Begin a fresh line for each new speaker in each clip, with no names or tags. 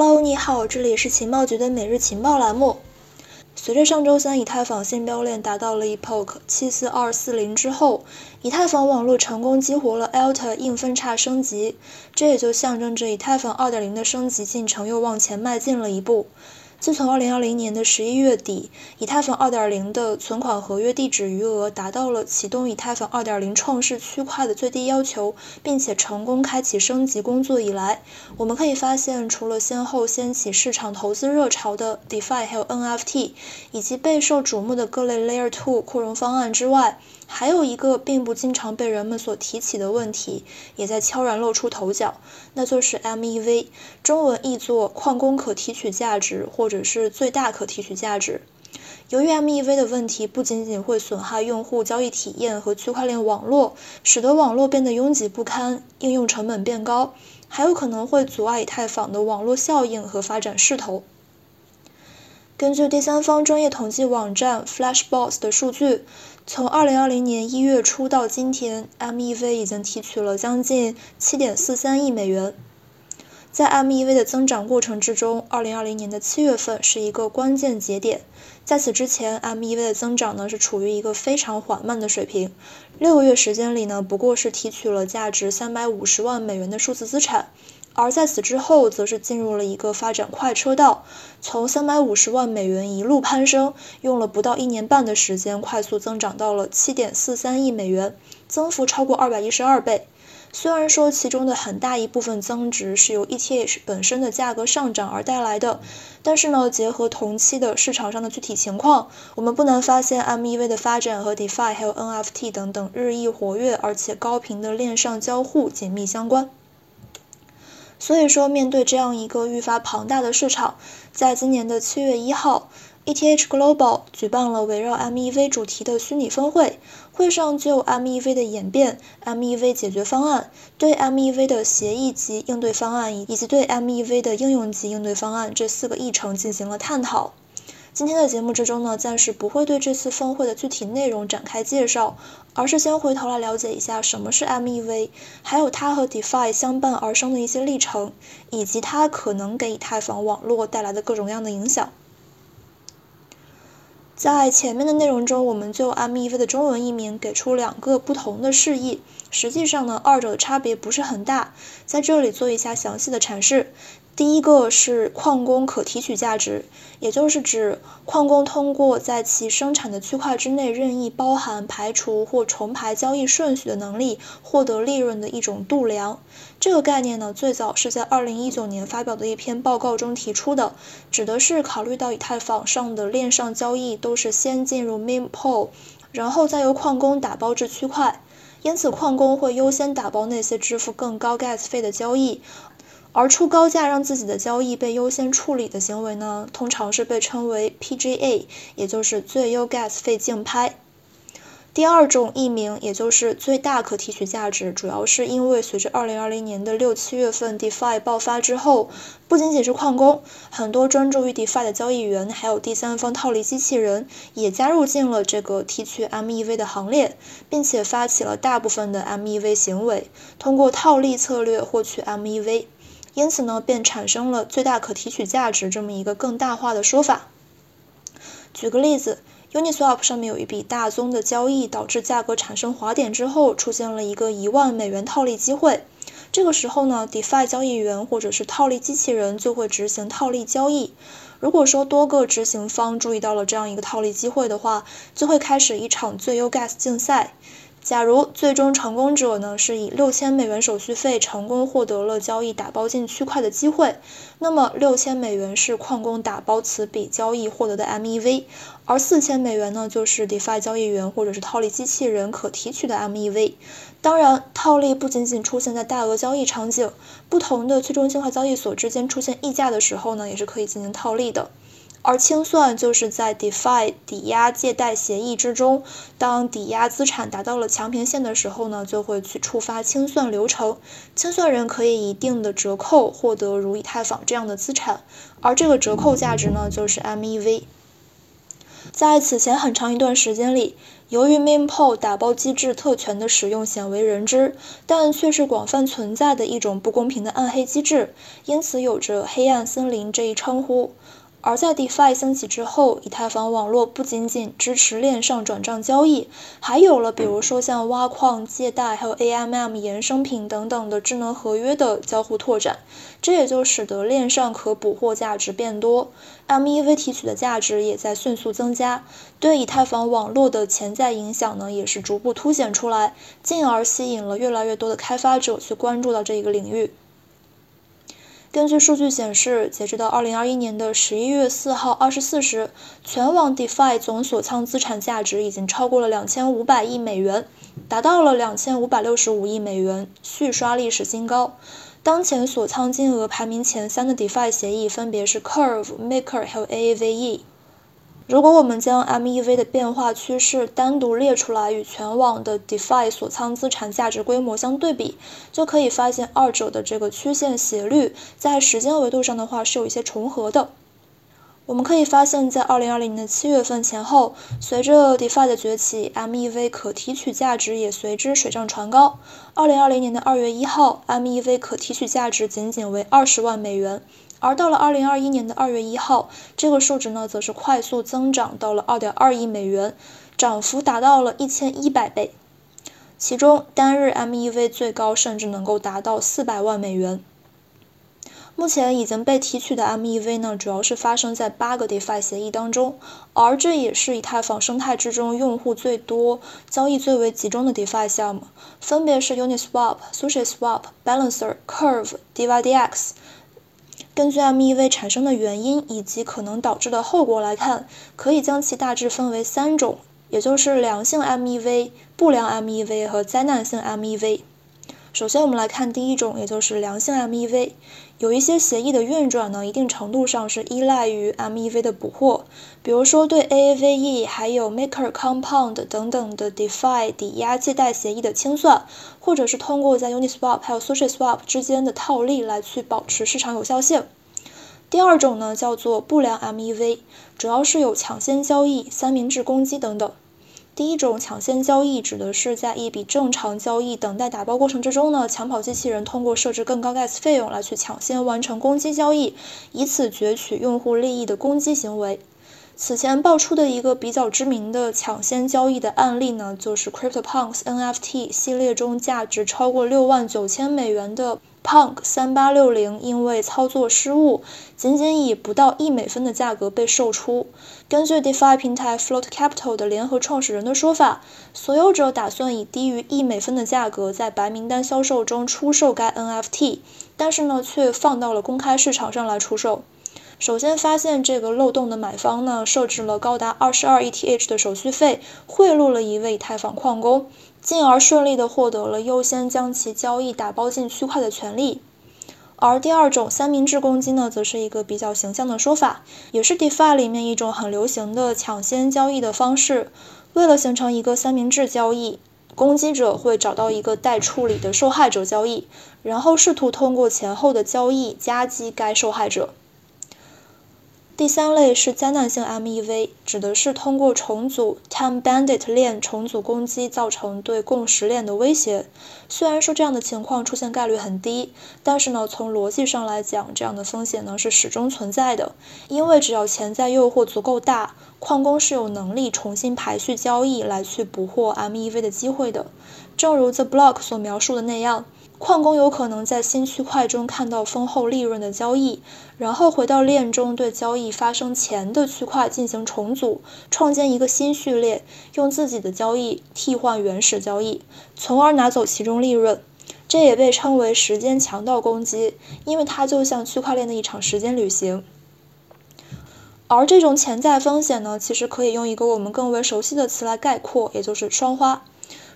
Hello，你好，这里是情报局的每日情报栏目。随着上周三以太坊新标链达到了 Epoch 七四二四零之后，以太坊网络成功激活了 Alta 硬分叉升级，这也就象征着以太坊二点零的升级进程又往前迈进了一步。自从2020年的十一月底，以太坊2.0的存款合约地址余额达到了启动以太坊2.0创世区块的最低要求，并且成功开启升级工作以来，我们可以发现，除了先后掀起市场投资热潮的 DeFi 还有 NFT，以及备受瞩目的各类 Layer 2扩容方案之外，还有一个并不经常被人们所提起的问题，也在悄然露出头角，那就是 MEV，中文译作矿工可提取价值或者是最大可提取价值。由于 MEV 的问题不仅仅会损害用户交易体验和区块链网络，使得网络变得拥挤不堪，应用成本变高，还有可能会阻碍以太坊的网络效应和发展势头。根据第三方专业统计网站 Flashbots 的数据，从2020年1月初到今天，MEV 已经提取了将近7.43亿美元。在 MEV 的增长过程之中，2020年的七月份是一个关键节点。在此之前，MEV 的增长呢是处于一个非常缓慢的水平。六个月时间里呢，不过是提取了价值350万美元的数字资产。而在此之后，则是进入了一个发展快车道，从三百五十万美元一路攀升，用了不到一年半的时间，快速增长到了七点四三亿美元，增幅超过二百一十二倍。虽然说其中的很大一部分增值是由 ETH 本身的价格上涨而带来的，但是呢，结合同期的市场上的具体情况，我们不难发现 MEV 的发展和 DeFi 还有 NFT 等等日益活跃而且高频的链上交互紧密相关。所以说，面对这样一个愈发庞大的市场，在今年的七月一号，ETH Global 举办了围绕 MEV 主题的虚拟峰会。会上就 MEV 的演变、MEV 解决方案、对 MEV 的协议及应对方案，以及对 MEV 的应用及应对方案这四个议程进行了探讨。今天的节目之中呢，暂时不会对这次峰会的具体内容展开介绍，而是先回头来了解一下什么是 MEV，还有它和 DeFi 相伴而生的一些历程，以及它可能给以太坊网络带来的各种各样的影响。在前面的内容中，我们就 MEV 的中文译名给出两个不同的释义，实际上呢，二者差别不是很大，在这里做一下详细的阐释。第一个是矿工可提取价值，也就是指矿工通过在其生产的区块之内任意包含、排除或重排交易顺序的能力，获得利润的一种度量。这个概念呢，最早是在2019年发表的一篇报告中提出的，指的是考虑到以太坊上的链上交易都是先进入 Mempool，然后再由矿工打包至区块，因此矿工会优先打包那些支付更高 gas 费的交易。而出高价让自己的交易被优先处理的行为呢，通常是被称为 PGA，也就是最优 gas 费竞拍。第二种译名，也就是最大可提取价值，主要是因为随着2020年的六七月份 DeFi 爆发之后，不仅仅是矿工，很多专注于 DeFi 的交易员，还有第三方套利机器人，也加入进了这个提取 MEV 的行列，并且发起了大部分的 MEV 行为，通过套利策略获取 MEV。因此呢，便产生了最大可提取价值这么一个更大化的说法。举个例子，Uniswap 上面有一笔大宗的交易，导致价格产生滑点之后，出现了一个一万美元套利机会。这个时候呢，DeFi 交易员或者是套利机器人就会执行套利交易。如果说多个执行方注意到了这样一个套利机会的话，就会开始一场最优 Gas 竞赛。假如最终成功者呢是以六千美元手续费成功获得了交易打包进区块的机会，那么六千美元是矿工打包此笔交易获得的 MEV，而四千美元呢就是 DeFi 交易员或者是套利机器人可提取的 MEV。当然，套利不仅仅出现在大额交易场景，不同的去中心化交易所之间出现溢价的时候呢，也是可以进行套利的。而清算就是在 DeFi 抵押借贷协议之中，当抵押资产达到了强平线的时候呢，就会去触发清算流程。清算人可以一定的折扣获得如以太坊这样的资产，而这个折扣价值呢，就是 MEV。在此前很长一段时间里，由于 Mempool 打包机制特权的使用鲜为人知，但却是广泛存在的一种不公平的暗黑机制，因此有着“黑暗森林”这一称呼。而在 DeFi 兴起之后，以太坊网络不仅仅支持链上转账交易，还有了比如说像挖矿、借贷，还有 AMM 衍生品等等的智能合约的交互拓展，这也就使得链上可捕获价值变多，MEV 提取的价值也在迅速增加，对以太坊网络的潜在影响呢也是逐步凸显出来，进而吸引了越来越多的开发者去关注到这一个领域。根据数据显示，截止到二零二一年的十一月四号二十四时，全网 DeFi 总锁仓资产价值已经超过了两千五百亿美元，达到了两千五百六十五亿美元，续刷历史新高。当前锁仓金额排名前三的 DeFi 协议分别是 Curve、Maker 还有 Aave。如果我们将 MEV 的变化趋势单独列出来，与全网的 DeFi 锁仓资产价值规模相对比，就可以发现二者的这个曲线斜率在时间维度上的话是有一些重合的。我们可以发现，在2020年的七月份前后，随着 DeFi 的崛起，MEV 可提取价值也随之水涨船高。2020年的2月1号，MEV 可提取价值仅仅为20万美元。而到了二零二一年的二月一号，这个数值呢，则是快速增长到了二点二亿美元，涨幅达到了一千一百倍。其中单日 MEV 最高甚至能够达到四百万美元。目前已经被提取的 MEV 呢，主要是发生在八个 DeFi 协议当中，而这也是以太坊生态之中用户最多、交易最为集中的 DeFi 项目，分别是 Uniswap、SushiSwap、Balancer、Curve、DYDX。根据 MEV 产生的原因以及可能导致的后果来看，可以将其大致分为三种，也就是良性 MEV、不良 MEV 和灾难性 MEV。首先，我们来看第一种，也就是良性 MEV。有一些协议的运转呢，一定程度上是依赖于 MEV 的捕获，比如说对 Aave 还有 Maker Compound 等等的 DeFi 抵押借贷协议的清算，或者是通过在 Uniswap 还有 SushiSwap 之间的套利来去保持市场有效性。第二种呢，叫做不良 MEV，主要是有抢先交易、三明治攻击等等。第一种抢先交易指的是在一笔正常交易等待打包过程之中呢，抢跑机器人通过设置更高 gas 费用来去抢先完成攻击交易，以此攫取用户利益的攻击行为。此前爆出的一个比较知名的抢先交易的案例呢，就是 CryptoPunks NFT 系列中价值超过六万九千美元的。Punk 三八六零因为操作失误，仅仅以不到一美分的价格被售出。根据 DeFi 平台 Float Capital 的联合创始人的说法，所有者打算以低于一美分的价格在白名单销售中出售该 NFT，但是呢，却放到了公开市场上来出售。首先发现这个漏洞的买方呢，设置了高达二十二 ETH 的手续费，贿赂了一位以太坊矿工。进而顺利的获得了优先将其交易打包进区块的权利。而第二种三明治攻击呢，则是一个比较形象的说法，也是 DeFi 里面一种很流行的抢先交易的方式。为了形成一个三明治交易，攻击者会找到一个待处理的受害者交易，然后试图通过前后的交易夹击该受害者。第三类是灾难性 MEV，指的是通过重组 Time Bandit 链重组攻击造成对共识链的威胁。虽然说这样的情况出现概率很低，但是呢，从逻辑上来讲，这样的风险呢是始终存在的。因为只要潜在诱惑足够大，矿工是有能力重新排序交易来去捕获 MEV 的机会的。正如 The Block 所描述的那样。矿工有可能在新区块中看到丰厚利润的交易，然后回到链中对交易发生前的区块进行重组，创建一个新序列，用自己的交易替换原始交易，从而拿走其中利润。这也被称为时间强盗攻击，因为它就像区块链的一场时间旅行。而这种潜在风险呢，其实可以用一个我们更为熟悉的词来概括，也就是双花。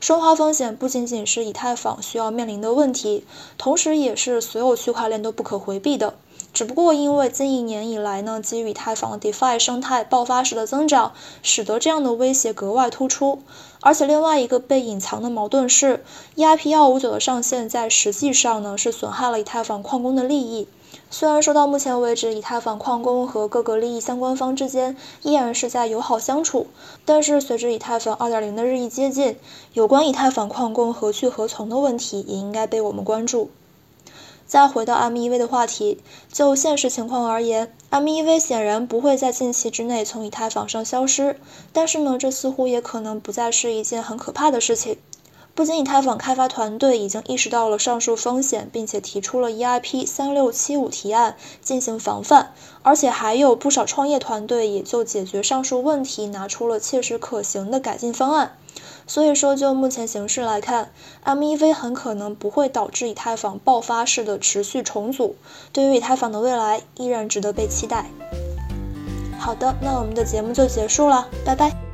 双花风险不仅仅是以太坊需要面临的问题，同时也是所有区块链都不可回避的。只不过因为近一年以来呢，基于以太坊的 DeFi 生态爆发式的增长，使得这样的威胁格外突出。而且另外一个被隐藏的矛盾是，EIP 幺五九的上线在实际上呢是损害了以太坊矿工的利益。虽然说到目前为止，以太坊矿工和各个利益相关方之间依然是在友好相处，但是随着以太坊2.0的日益接近，有关以太坊矿工何去何从的问题也应该被我们关注。再回到 MEV 的话题，就现实情况而言，MEV 显然不会在近期之内从以太坊上消失，但是呢，这似乎也可能不再是一件很可怕的事情。不仅以太坊开发团队已经意识到了上述风险，并且提出了 EIP 三六七五提案进行防范，而且还有不少创业团队也就解决上述问题拿出了切实可行的改进方案。所以说，就目前形势来看，MEV 很可能不会导致以太坊爆发式的持续重组。对于以太坊的未来，依然值得被期待。好的，那我们的节目就结束了，拜拜。